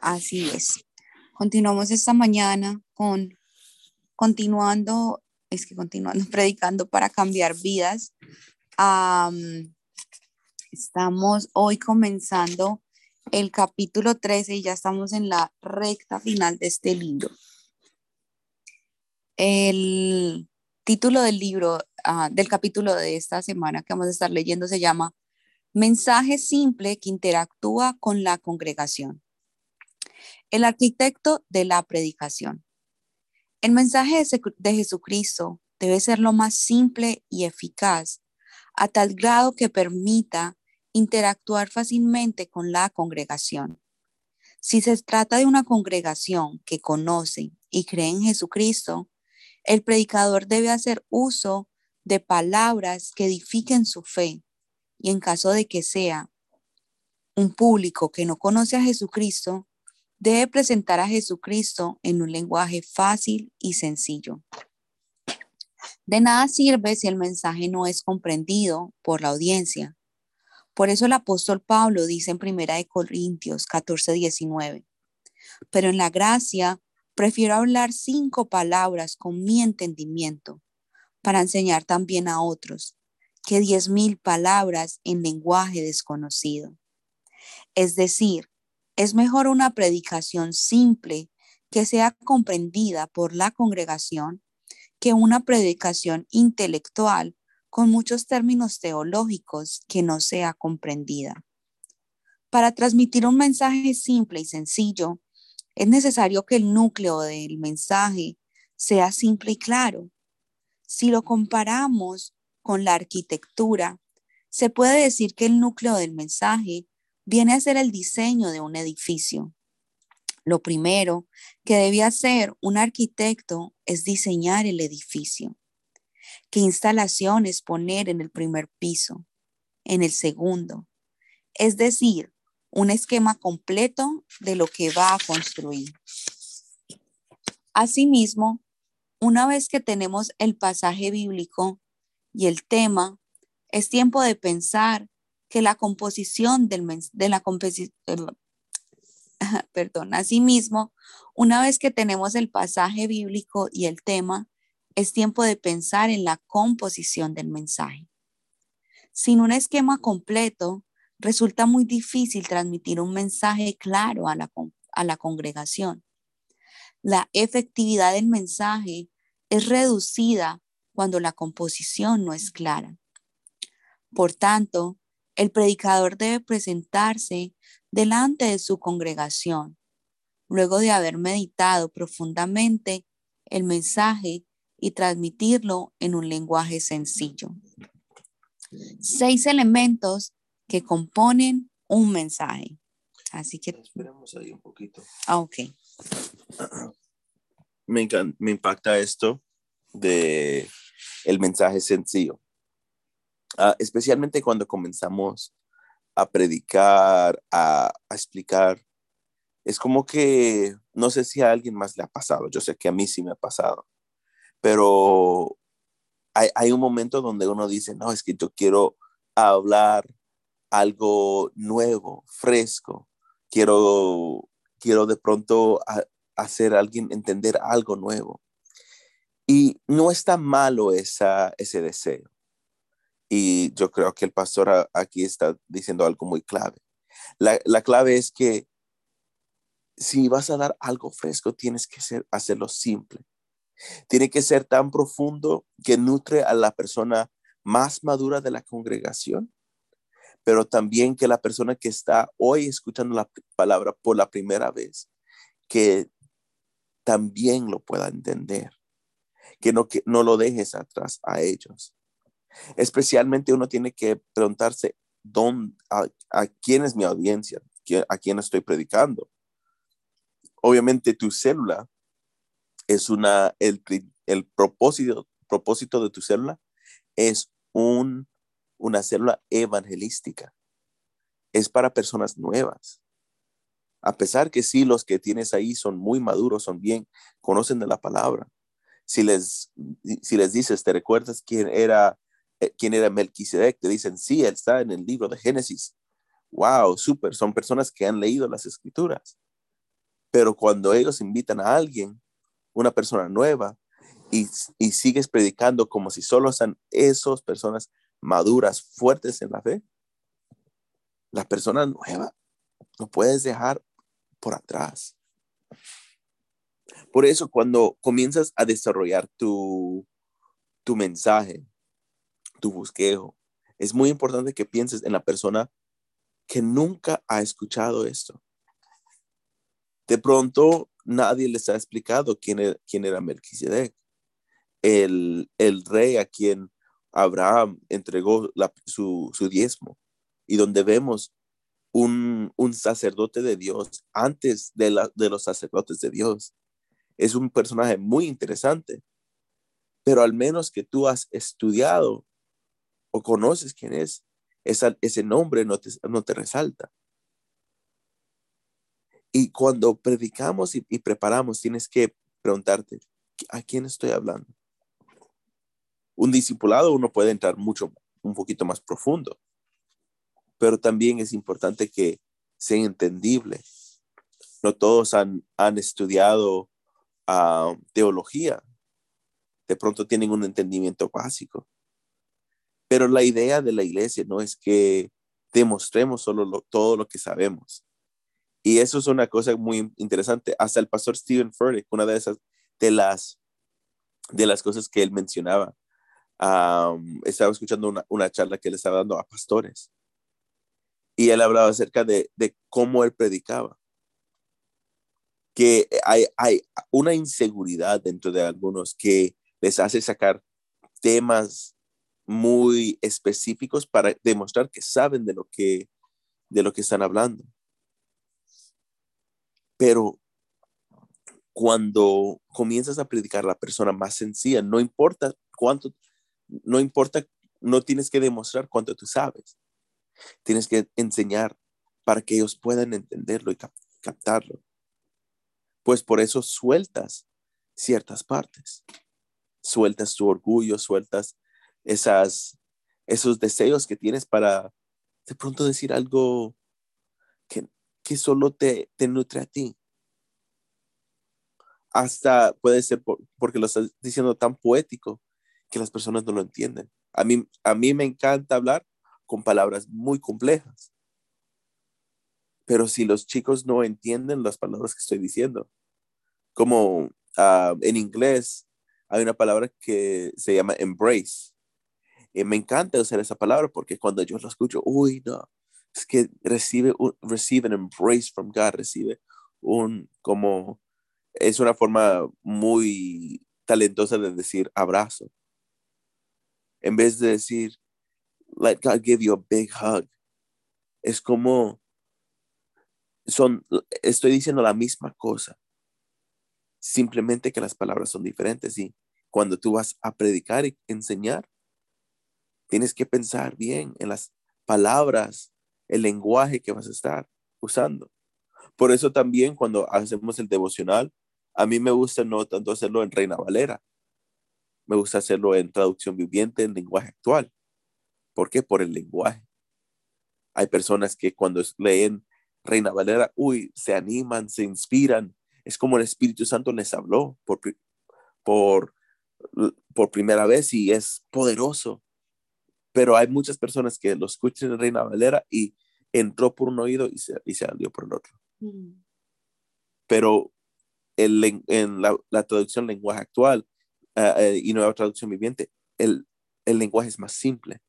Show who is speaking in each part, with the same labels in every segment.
Speaker 1: Así es. Continuamos esta mañana con, continuando, es que continuando predicando para cambiar vidas. estamos hoy comenzando el capítulo 13 y ya estamos en la recta final de este libro. El título del libro, ah, del capítulo de esta semana que vamos a estar leyendo se llama Mensaje simple que interactúa con la congregación. El arquitecto de la predicación. El mensaje de Jesucristo debe ser lo más simple y eficaz, a tal grado que permita interactuar fácilmente con la congregación. Si se trata de una congregación que conoce y cree en Jesucristo, el predicador debe hacer uso de palabras que edifiquen su fe y en caso de que sea un público que no conoce a Jesucristo, debe presentar a Jesucristo en un lenguaje fácil y sencillo. De nada sirve si el mensaje no es comprendido por la audiencia. Por eso el apóstol Pablo dice en 1 Corintios 14, 19, pero en la gracia prefiero hablar cinco palabras con mi entendimiento para enseñar también a otros que diez mil palabras en lenguaje desconocido. Es decir, es mejor una predicación simple que sea comprendida por la congregación que una predicación intelectual con muchos términos teológicos que no sea comprendida. Para transmitir un mensaje simple y sencillo, es necesario que el núcleo del mensaje sea simple y claro. Si lo comparamos con la arquitectura, se puede decir que el núcleo del mensaje viene a ser el diseño de un edificio. Lo primero que debía hacer un arquitecto es diseñar el edificio. ¿Qué instalaciones poner en el primer piso? En el segundo. Es decir, un esquema completo de lo que va a construir. Asimismo, una vez que tenemos el pasaje bíblico y el tema, es tiempo de pensar que la composición del, de la composición, perdón, asimismo, una vez que tenemos el pasaje bíblico y el tema, es tiempo de pensar en la composición del mensaje. Sin un esquema completo, resulta muy difícil transmitir un mensaje claro a la, a la congregación. La efectividad del mensaje es reducida cuando la composición no es clara. Por tanto, el predicador debe presentarse delante de su congregación, luego de haber meditado profundamente el mensaje y transmitirlo en un lenguaje sencillo. Seis elementos que componen un mensaje. Así que...
Speaker 2: Esperemos ahí un poquito.
Speaker 1: Ah, ok.
Speaker 2: Me, me impacta esto de el mensaje sencillo. Ah, especialmente cuando comenzamos a predicar, a, explicar. Es como que, no sé si a alguien más le ha pasado, yo sé que a mí sí me ha pasado, pero hay, un momento donde uno dice, no, es que yo quiero hablar algo nuevo, fresco, quiero, quiero de pronto hacer a alguien entender algo nuevo. Y no está malo ese deseo. Y yo creo que el pastor aquí está diciendo algo muy clave. La, la clave es que si vas a dar algo fresco, tienes que ser, hacerlo simple. Tiene que ser tan profundo que nutre a la persona más madura de la congregación, pero también que la persona que está hoy escuchando la palabra por la primera vez, que también lo pueda entender, que no, que no lo dejes atrás a ellos. Especialmente uno tiene que preguntarse, ¿dónde, a, quién es mi audiencia? ¿A quién estoy predicando? Obviamente tu célula es una, el, el propósito, propósito de tu célula es un, una célula evangelística. Es para personas nuevas. A pesar que sí, los que tienes ahí son muy maduros, son bien, conocen de la palabra. Si les, si les dices, ¿te recuerdas quién era quién era Melquisedec, te dicen, sí, él está en el libro de Génesis. Wow, súper, son personas que han leído las escrituras. Pero cuando ellos invitan a alguien, una persona nueva, y, y sigues predicando como si solo sean esas personas maduras, fuertes en la fe, la persona nueva no puedes dejar por atrás. Por eso cuando comienzas a desarrollar tu, tu mensaje, tu busqueo, es muy importante que pienses en la persona que nunca ha escuchado esto. De pronto nadie les ha explicado quién era, quién era Melquisedec, el, el rey a quien Abraham entregó su, su diezmo y donde vemos un, sacerdote de Dios antes de, la, de los sacerdotes de Dios. Es un personaje muy interesante, pero al menos que tú has estudiado o conoces quién es, ese nombre no te, no te resalta. Y cuando predicamos y, y, preparamos, tienes que preguntarte, ¿a quién estoy hablando? Un discipulado uno puede entrar mucho, un poquito más profundo pero también es importante que sea entendible. No todos han, estudiado ah, teología. De pronto tienen un entendimiento básico. Pero la idea de la iglesia no es que demostremos solo todo lo que sabemos. Y eso es una cosa muy interesante. Hasta el pastor Stephen Furtick, una de esas, de las, de las cosas que él mencionaba, estaba escuchando una, una charla que él estaba dando a pastores y él hablaba acerca de, cómo él predicaba. Que hay, hay una inseguridad dentro de algunos que les hace sacar temas muy específicos para demostrar que saben de lo que, de lo que están hablando. Pero cuando comienzas a predicar a la persona más sencilla, no importa cuánto, no importa, no tienes que demostrar cuánto tú sabes. Tienes que enseñar para que ellos puedan entenderlo y captarlo. Pues por eso sueltas ciertas partes. Sueltas tu orgullo, sueltas esas, esos deseos que tienes para de pronto decir algo que, que solo te, te nutre a ti. Hasta puede ser porque lo estás diciendo tan poético que las personas no lo entienden. A mí, a mí me encanta hablar con palabras muy complejas. Pero si los chicos no entienden las palabras que estoy diciendo, como ah, en inglés hay una palabra que se llama embrace. Y me encanta usar esa palabra porque cuando yo lo escucho, uy, no, es que recibe un, recibe embrace from God, recibe un, como, es una forma muy talentosa de decir abrazo. En vez de decir, let God give you a big hug. Es como son, estoy diciendo la misma cosa, simplemente que las palabras son diferentes y cuando tú vas a predicar y enseñar, tienes que pensar bien en las palabras, el lenguaje que vas a estar usando. Por eso también cuando hacemos el devocional, a mí me gusta no tanto hacerlo en Reina Valera, me gusta hacerlo en traducción viviente, en lenguaje actual. ¿Por qué? Por el lenguaje. Hay personas que cuando leen Reina Valera, uy, se animan, se inspiran. Es como el Espíritu Santo les habló por, por, por primera vez y es poderoso. Pero hay muchas personas que lo escuchan en Reina Valera y entró por un oído y se, y se salió por el otro. Mm. Pero el, en la, la, traducción lenguaje actual eh, eh, y nueva traducción viviente, el, el lenguaje es más simple.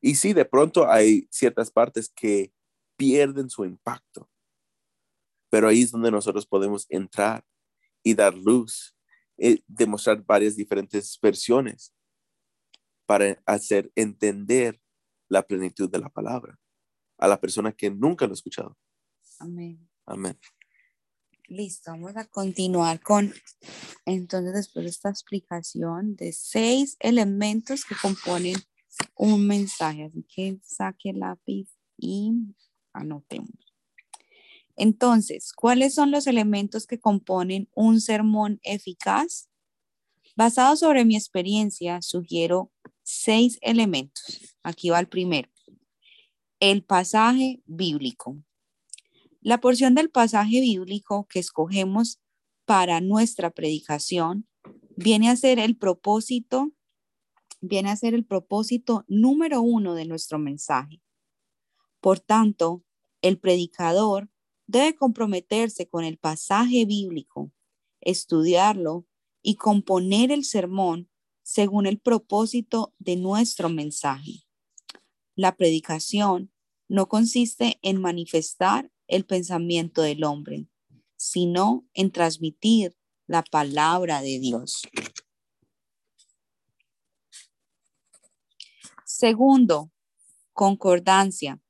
Speaker 2: Y sí, de pronto hay ciertas partes que pierden su impacto, pero ahí es donde nosotros podemos entrar y dar luz, eh, demostrar varias diferentes versiones para hacer entender la plenitud de la palabra a la persona que nunca lo ha escuchado.
Speaker 1: Amén.
Speaker 2: Amén.
Speaker 1: Listo, vamos a continuar con, entonces después de esta explicación de seis elementos que componen un mensaje. Así que saque el lápiz y anotemos. Entonces, ¿cuáles son los elementos que componen un sermón eficaz? Basado sobre mi experiencia, sugiero seis elementos. Aquí va el primero. El pasaje bíblico. La porción del pasaje bíblico que escogemos para nuestra predicación viene a ser el propósito, viene a ser el propósito número uno de nuestro mensaje. Por tanto, el predicador debe comprometerse con el pasaje bíblico, estudiarlo y componer el sermón según el propósito de nuestro mensaje. La predicación no consiste en manifestar el pensamiento del hombre, sino en transmitir la palabra de Dios. Segundo, concordancia.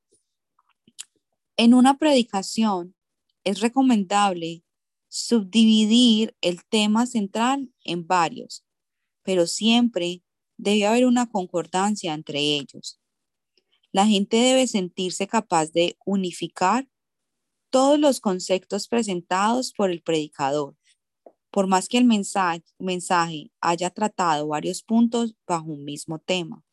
Speaker 1: En una predicación es recomendable subdividir el tema central en varios, pero siempre debe haber una concordancia entre ellos. La gente debe sentirse capaz de unificar todos los conceptos presentados por el predicador, por más que el mensaje, mensaje haya tratado varios puntos bajo un mismo tema.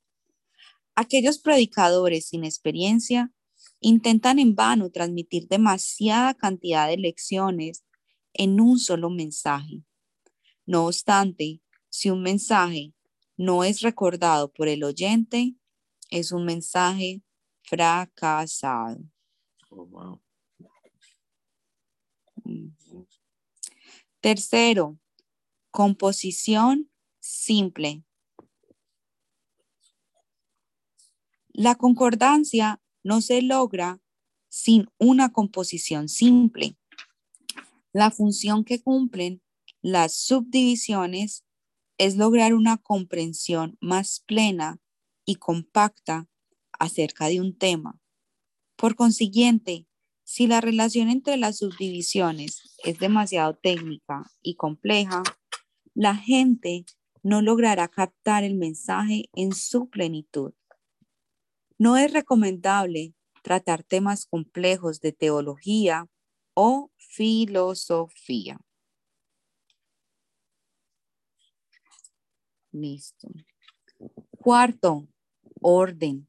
Speaker 1: Aquellos predicadores sin experiencia intentan en vano transmitir demasiada cantidad de lecciones en un solo mensaje. No obstante, si un mensaje no es recordado por el oyente, es un mensaje fracasado. Oh, Tercero, composición simple. La concordancia no se logra sin una composición simple. La función que cumplen las subdivisiones es lograr una comprensión más plena y compacta acerca de un tema. Por consiguiente, si la relación entre las subdivisiones es demasiado técnica y compleja, la gente no logrará captar el mensaje en su plenitud. No es recomendable tratar temas complejos de teología o filosofía. Listo. Cuarto, orden.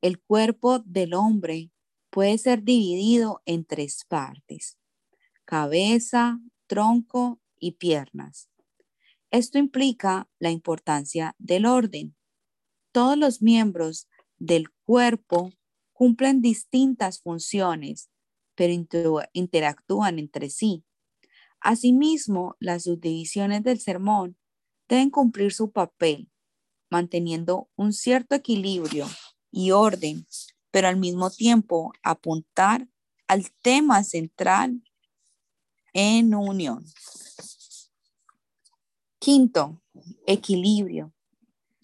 Speaker 1: El cuerpo del hombre puede ser dividido en tres partes, cabeza, tronco y piernas. Esto implica la importancia del orden. Todos los miembros del cuerpo cumplen distintas funciones, pero interactúan entre sí. Asimismo, las subdivisiones del sermón deben cumplir su papel, manteniendo un cierto equilibrio y orden, pero al mismo tiempo apuntar al tema central en unión. Quinto, equilibrio.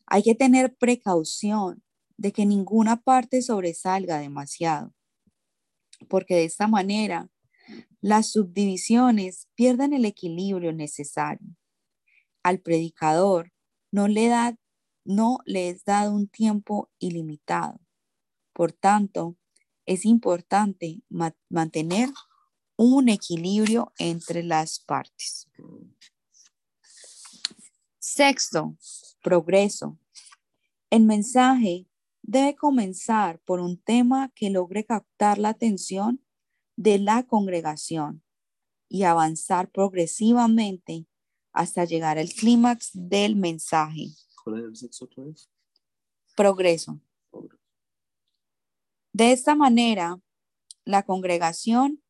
Speaker 1: Hay que tener precaución de que ninguna parte sobresalga demasiado, porque de esta manera las subdivisiones pierden el equilibrio necesario al predicador no le, da, no le es dado un tiempo ilimitado. Por tanto, es importante mantener un equilibrio entre las partes. Sexto, progreso. El mensaje debe comenzar por un tema que logre captar la atención de la congregación y avanzar progresivamente hasta llegar al clímax del mensaje.
Speaker 2: ¿Cuál es el sexto
Speaker 1: Progreso. De esta manera, la congregación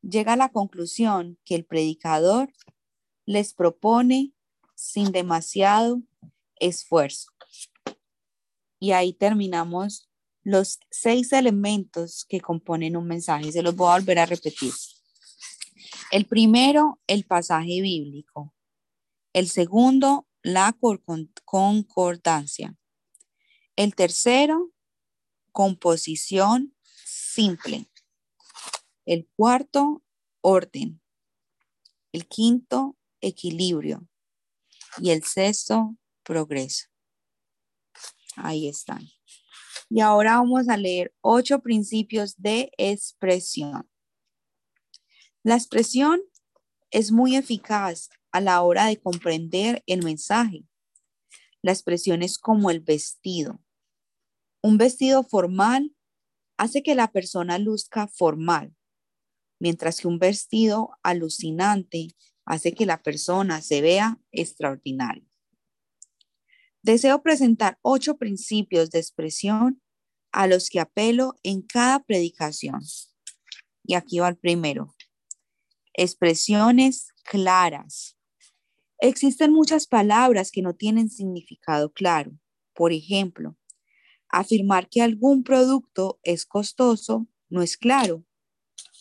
Speaker 1: llega a la conclusión que el predicador les propone sin demasiado esfuerzo. Y ahí terminamos los seis elementos que componen un mensaje. Se los voy a volver a repetir. El primero, el pasaje bíblico. El segundo, la concordancia. El tercero, composición simple. El cuarto, orden. El quinto, equilibrio. Y el sexto, progreso. Ahí están. Y ahora vamos a leer ocho principios de expresión. La expresión es muy eficaz a la hora de comprender el mensaje. La expresión es como el vestido. Un vestido formal hace que la persona luzca formal, mientras que un vestido alucinante hace que la persona se vea extraordinaria. Deseo presentar ocho principios de expresión a los que apelo en cada predicación. Y aquí va el primero. Expresiones claras. Existen muchas palabras que no tienen significado claro. Por ejemplo, afirmar que algún producto es costoso no es claro,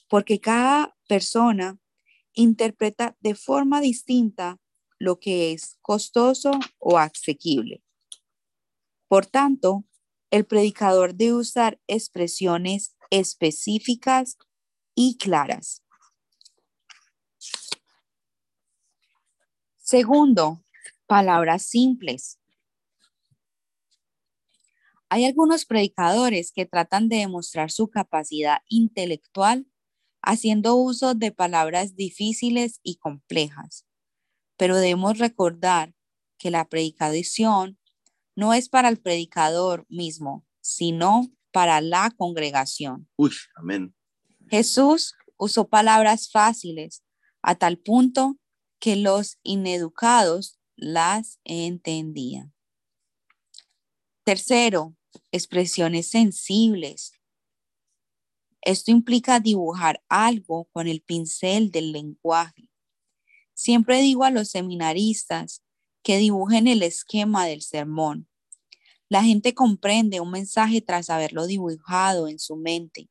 Speaker 1: porque cada persona interpreta de forma distinta lo que es costoso o asequible. Por tanto, el predicador debe usar expresiones específicas y claras. Segundo, palabras simples. Hay algunos predicadores que tratan de demostrar su capacidad intelectual haciendo uso de palabras difíciles y complejas, pero debemos recordar que la predicación no es para el predicador mismo, sino para la congregación.
Speaker 2: Uy, amén.
Speaker 1: Jesús usó palabras fáciles a tal punto que los ineducados las entendían. Tercero, expresiones sensibles. Esto implica dibujar algo con el pincel del lenguaje. Siempre digo a los seminaristas que dibujen el esquema del sermón. La gente comprende un mensaje tras haberlo dibujado en su mente.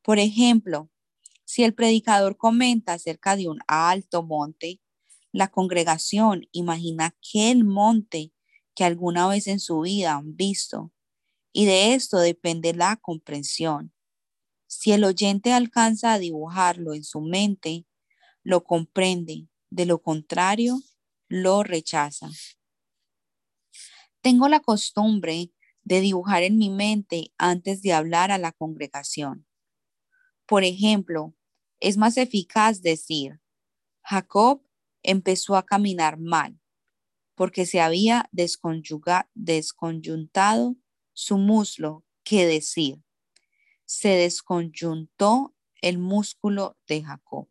Speaker 1: Por ejemplo, si el predicador comenta acerca de un alto monte, la congregación imagina aquel monte que alguna vez en su vida han visto, y de esto depende la comprensión. Si el oyente alcanza a dibujarlo en su mente, lo comprende, de lo contrario, lo rechaza. Tengo la costumbre de dibujar en mi mente antes de hablar a la congregación. Por ejemplo, es más eficaz decir, Jacob empezó a caminar mal porque se había desconyuntado su muslo que decir, se desconyuntó el músculo de Jacob.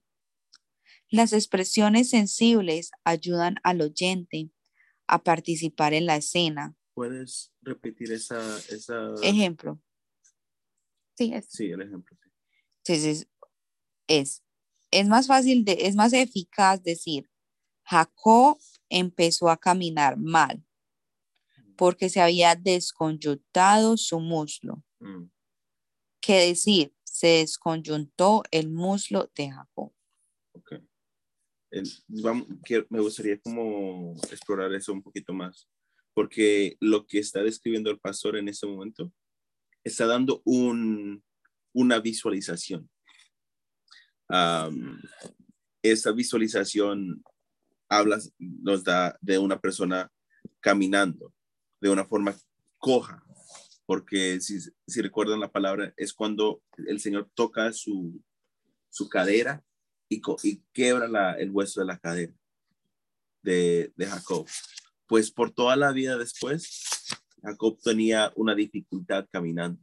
Speaker 1: Las expresiones sensibles ayudan al oyente a participar en la escena.
Speaker 2: ¿Puedes repetir esa...
Speaker 1: Ejemplo. Sí, es.
Speaker 2: Sí, el ejemplo.
Speaker 1: Entonces, es, es más fácil, de, es más eficaz decir, Jacob empezó a caminar mal porque se había desconyuntado su muslo. Mm. Que decir, se desconyuntó el muslo de Jacob.
Speaker 2: Okay me gustaría como explorar eso un poquito más, porque lo que está describiendo el pastor en este momento está dando un, una visualización. Esa visualización habla, nos da de una persona caminando de una forma coja, porque si, si recuerdan la palabra, es cuando el Señor toca su, su cadera y, y quiebra el hueso de la cadera de, de Jacob. Pues por toda la vida después, Jacob tenía una dificultad caminando.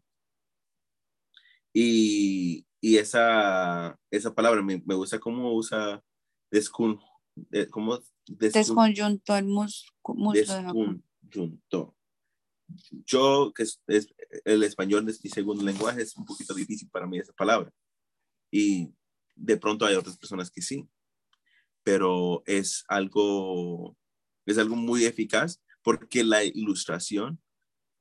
Speaker 2: Y, y esa, esa palabra me, me gusta cómo usa descun, de, cómo
Speaker 1: desconjuntó el muslo
Speaker 2: desconjuntó. Yo, que es, el español es mi segundo lenguaje, es un poquito difícil para mí esa palabra. Y de pronto hay otras personas que sí, pero es algo, es algo muy eficaz porque la ilustración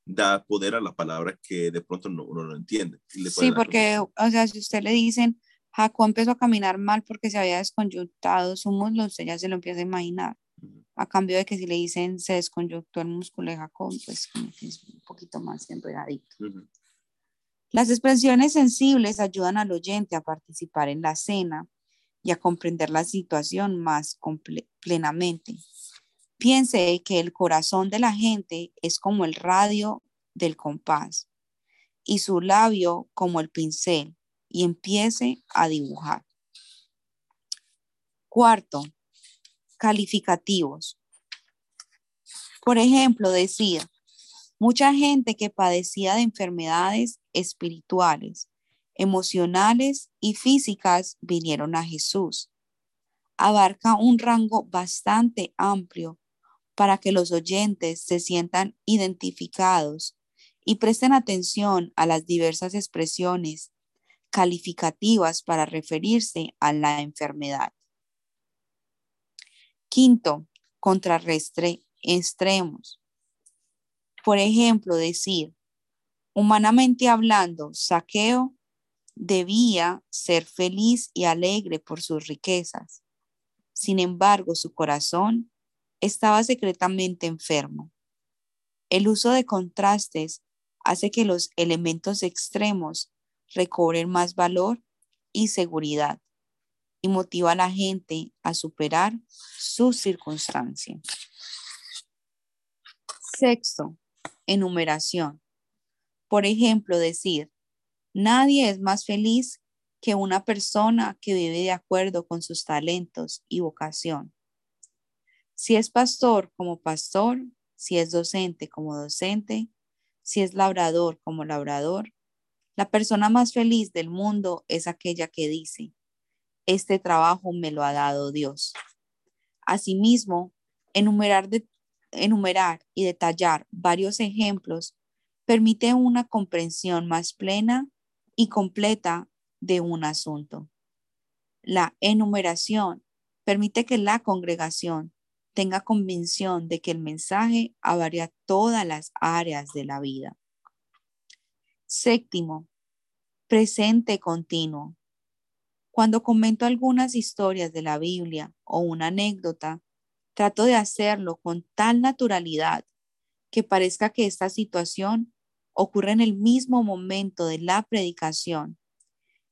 Speaker 2: da poder a la palabra que de pronto no, uno no entiende.
Speaker 1: Sí, porque, o sea, si usted le dicen, Jacob empezó a caminar mal porque se había desconyuntado su muslo, usted ya se lo empieza a imaginar. A cambio de que si le dicen se desconyuntó el músculo de Jacob, pues es un poquito más enredadito. Las expresiones sensibles ayudan al oyente a participar en la cena y a comprender la situación más plenamente. Piense que el corazón de la gente es como el radio del compás y su labio como el pincel y empiece a dibujar. Cuarto, calificativos. Por ejemplo, decir, mucha gente que padecía de enfermedades espirituales emocionales y físicas vinieron a Jesús. Abarca un rango bastante amplio para que los oyentes se sientan identificados y presten atención a las diversas expresiones calificativas para referirse a la enfermedad. Quinto, contrarrestre extremos. Por ejemplo, decir, humanamente hablando, saqueo debía ser feliz y alegre por sus riquezas. Sin embargo, su corazón estaba secretamente enfermo. El uso de contrastes hace que los elementos extremos recobren más valor y seguridad y motiva a la gente a superar sus circunstancias. Sexto, enumeración. Por ejemplo, decir, nadie es más feliz que una persona que vive de acuerdo con sus talentos y vocación. Si es pastor como pastor, si es docente como docente, si es labrador como labrador, la persona más feliz del mundo es aquella que dice, este trabajo me lo ha dado Dios. Asimismo, enumerar, enumerar y detallar varios ejemplos permite una comprensión más plena y completa de un asunto. La enumeración permite que la congregación tenga convicción de que el mensaje abarca todas las áreas de la vida. Séptimo, presente continuo. Cuando comento algunas historias de la Biblia o una anécdota, trato de hacerlo con tal naturalidad que parezca que esta situación ocurre en el mismo momento de la predicación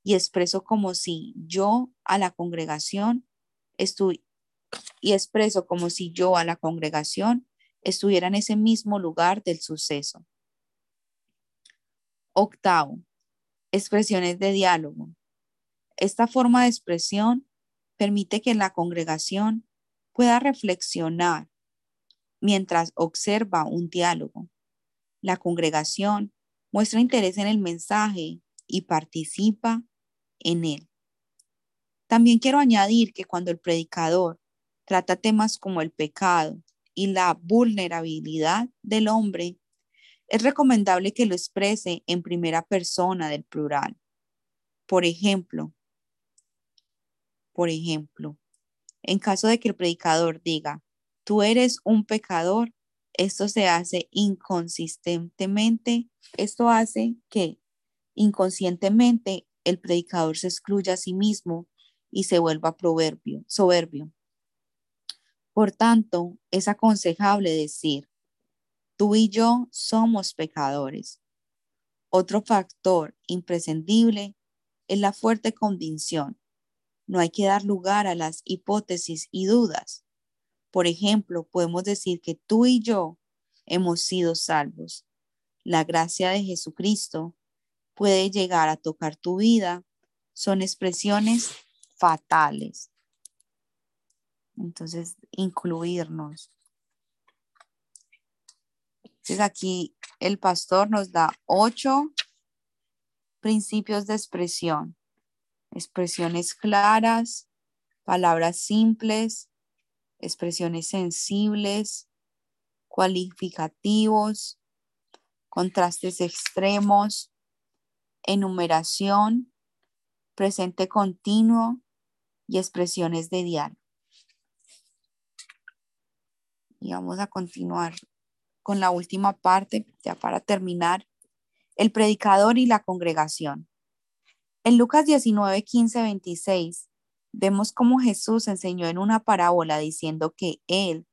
Speaker 1: y expreso como si yo a la congregación estoy y expreso como si yo a la congregación estuviera en ese mismo lugar del suceso. Octavo, expresiones de diálogo. Esta forma de expresión permite que la congregación pueda reflexionar mientras observa un diálogo la congregación muestra interés en el mensaje y participa en él. También quiero añadir que cuando el predicador trata temas como el pecado y la vulnerabilidad del hombre, es recomendable que lo exprese en primera persona del plural. Por ejemplo, por ejemplo, en caso de que el predicador diga, tú eres un pecador, esto se hace inconsistentemente. Esto hace que inconscientemente el predicador se excluya a sí mismo y se vuelva proverbio, soberbio. Por tanto, es aconsejable decir, tú y yo somos pecadores. Otro factor imprescindible es la fuerte convicción. No hay que dar lugar a las hipótesis y dudas. Por ejemplo, podemos decir que tú y yo hemos sido salvos. La gracia de Jesucristo puede llegar a tocar tu vida. Son expresiones fatales. Entonces, incluirnos. Entonces, aquí el pastor nos da ocho principios de expresión. Expresiones claras, palabras simples, expresiones sensibles, cualificativos, contrastes extremos, enumeración, presente continuo y expresiones de diálogo. Y vamos a continuar con la última parte, ya para terminar, el predicador y la congregación. En Lucas 19, 15, 26 Vemos cómo Jesús enseñó en una parábola diciendo que Él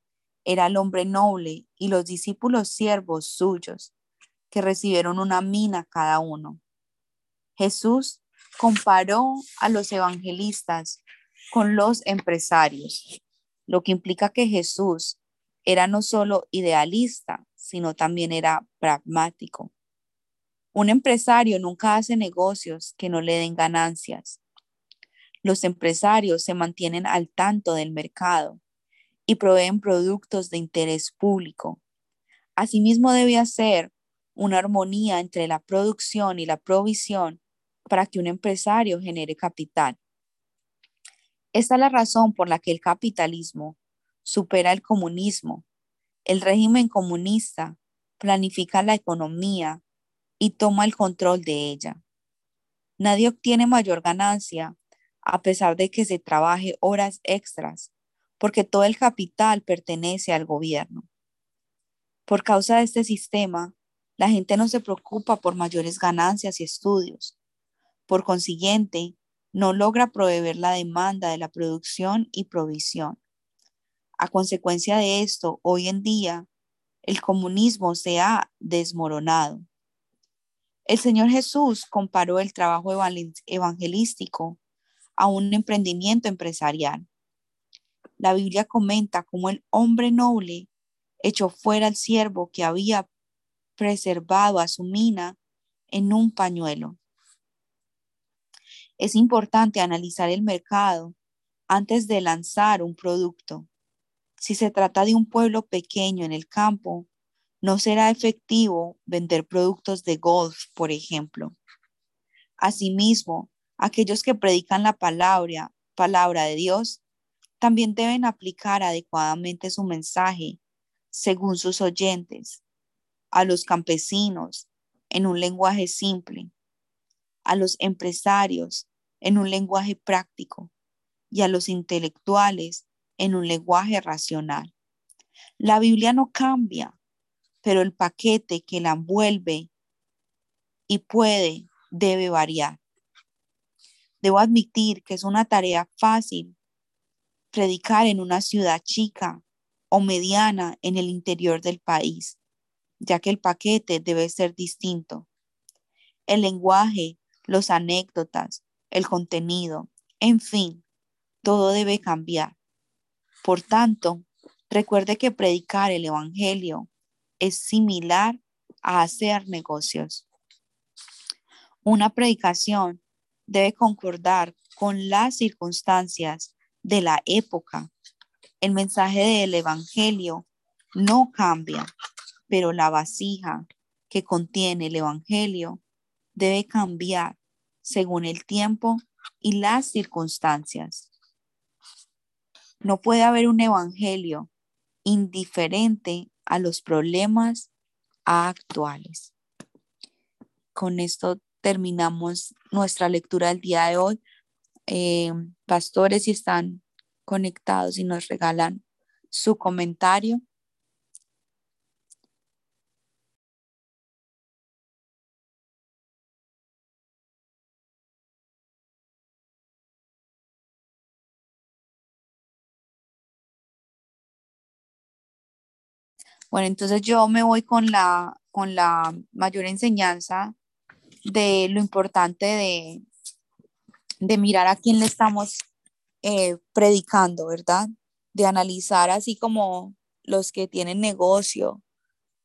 Speaker 1: era el hombre noble y los discípulos siervos suyos, que recibieron una mina cada uno. Jesús comparó a los evangelistas con los empresarios, lo que implica que Jesús era no solo idealista, sino también era pragmático. Un empresario nunca hace negocios que no le den ganancias. Los empresarios se mantienen al tanto del mercado y proveen productos de interés público. Asimismo, debe hacer una armonía entre la producción y la provisión, para que un empresario genere capital. Esta es la razón por la que el capitalismo supera el comunismo. El régimen comunista planifica la economía y toma el control de ella. Nadie obtiene mayor ganancia a pesar de que se trabaje horas extras, porque todo el capital pertenece al gobierno. Por causa de este sistema, la gente no se preocupa por mayores ganancias y estudios. Por consiguiente, no logra proveer la demanda de la producción y provisión. A consecuencia de esto, hoy en día, el comunismo se ha desmoronado. El Señor Jesús comparó el trabajo evangelístico a un emprendimiento empresarial. La Biblia comenta cómo el hombre noble echó fuera al siervo que había preservado a su mina en un pañuelo. Es importante analizar el mercado antes de lanzar un producto. Si se trata de un pueblo pequeño en el campo, no será efectivo vender productos de golf, por ejemplo. Asimismo, aquellos que predican la palabra, palabra de Dios, también deben aplicar adecuadamente su mensaje según sus oyentes, a los campesinos en un lenguaje simple, a los empresarios en un lenguaje práctico y a los intelectuales en un lenguaje racional. La Biblia no cambia, pero el paquete que la envuelve y puede debe variar. Debo admitir que es una tarea fácil predicar en una ciudad chica o mediana en el interior del país, ya que el paquete debe ser distinto. El lenguaje, los anécdotas, el contenido, en fin, todo debe cambiar. Por tanto, recuerde que predicar el Evangelio es similar a hacer negocios. Una predicación debe concordar con las circunstancias de la época. El mensaje del Evangelio no cambia, pero la vasija que contiene el Evangelio debe cambiar según el tiempo y las circunstancias. No puede haber un Evangelio indiferente a los problemas actuales. Con esto terminamos nuestra lectura del día de hoy. Eh, pastores, si están conectados y nos regalan su comentario. Bueno, entonces yo me voy con la, con la mayor enseñanza de lo importante de, de mirar a quién le estamos eh, predicando, ¿verdad? De analizar así como los que tienen negocio,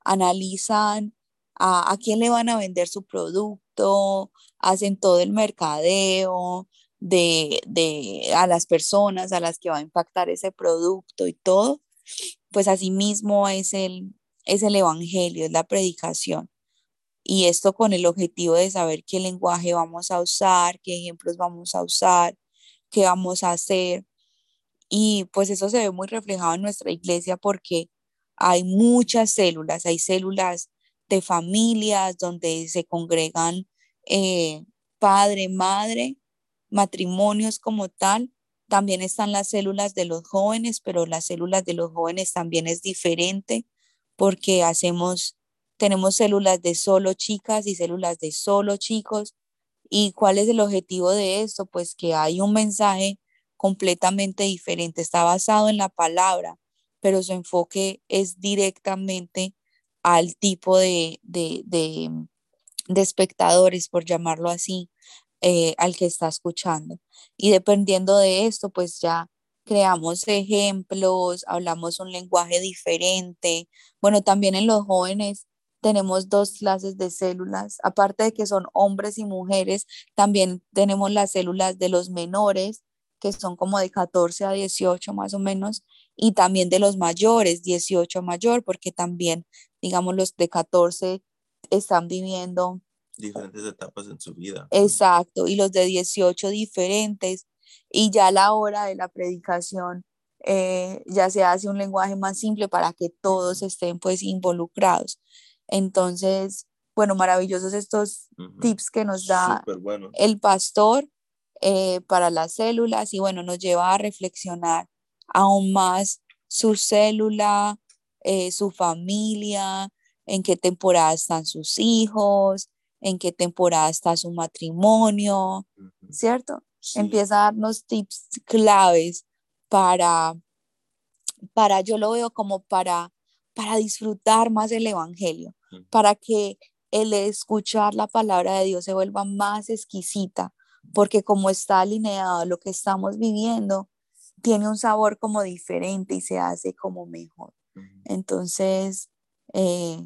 Speaker 1: analizan a, a quién le van a vender su producto, hacen todo el mercadeo de, de a las personas a las que va a impactar ese producto y todo, pues así mismo es el, es el evangelio, es la predicación. Y esto con el objetivo de saber qué lenguaje vamos a usar, qué ejemplos vamos a usar, qué vamos a hacer. Y pues eso se ve muy reflejado en nuestra iglesia porque hay muchas células, hay células de familias donde se congregan eh, padre, madre, matrimonios como tal. También están las células de los jóvenes, pero las células de los jóvenes también es diferente porque hacemos tenemos células de solo chicas y células de solo chicos. ¿Y cuál es el objetivo de esto? Pues que hay un mensaje completamente diferente, está basado en la palabra, pero su enfoque es directamente al tipo de, de, de, espectadores, por llamarlo así, eh, al que está escuchando. Y dependiendo de esto, pues ya creamos ejemplos, hablamos un lenguaje diferente. Bueno, también en los jóvenes tenemos dos clases de células, aparte de que son hombres y mujeres, también tenemos las células de los menores, que son como de 14 a 18 más o menos, y también de los mayores, 18 mayor, porque también, digamos, los de 14 están viviendo
Speaker 2: Diferentes etapas en su vida.
Speaker 1: Exacto, y los de 18 diferentes. Y ya a la hora de la predicación eh, ya se hace un lenguaje más simple para que todos estén pues involucrados. Entonces, bueno, maravillosos estos tips que nos da el pastor eh, para las células y bueno, nos lleva a reflexionar aún más su célula, eh, su familia, en qué temporada están sus hijos, en qué temporada está su matrimonio, ¿cierto? Empieza a darnos tips claves para, para, yo lo veo como para, para disfrutar más el Evangelio, para que el escuchar la palabra de Dios se vuelva más exquisita, porque como está alineado lo que estamos viviendo, tiene un sabor como diferente y se hace como mejor. Entonces, eh,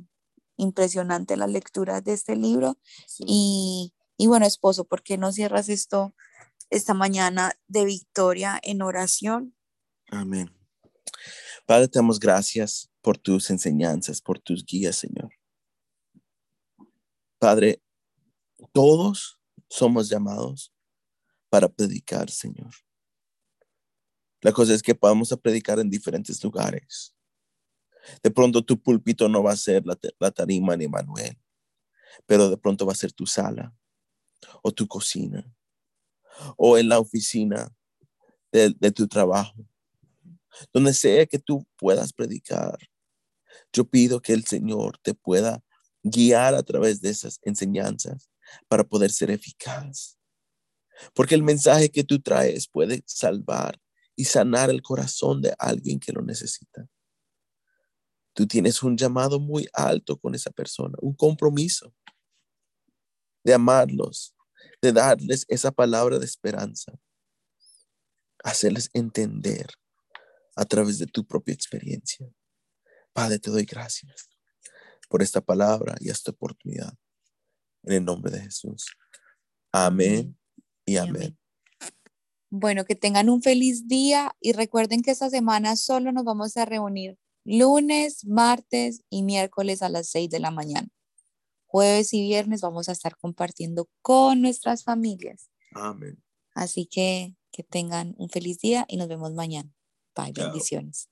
Speaker 1: impresionante la lectura de este libro. Y, y bueno, esposo, ¿por qué no cierras esto esta mañana de victoria en oración?
Speaker 2: Amén. Padre, te damos gracias por tus enseñanzas, por tus guías, Señor. Padre, todos somos llamados para predicar, Señor. La cosa es que podamos a predicar en diferentes lugares. De pronto tu púlpito no va a ser la, tarima ni Manuel, pero de pronto va a ser tu sala o tu cocina o en la oficina de tu trabajo donde sea que tú puedas predicar. Yo pido que el Señor te pueda guiar a través de esas enseñanzas para poder ser eficaz. Porque el mensaje que tú traes puede salvar y sanar el corazón de alguien que lo necesita. Tú tienes un llamado muy alto con esa persona, un compromiso de amarlos, de darles esa palabra de esperanza, hacerles entender a través de tu propia experiencia. Padre, te doy gracias por esta palabra y esta oportunidad. En el nombre de Jesús. Amén y amén.
Speaker 1: Bueno, que tengan un feliz día y recuerden que esta semana solo nos vamos a reunir lunes, martes y miércoles a las 6 de la mañana. Jueves y viernes vamos a estar compartiendo con nuestras familias.
Speaker 2: Amén.
Speaker 1: Así que que tengan un feliz día y nos vemos mañana. Bye, bendiciones.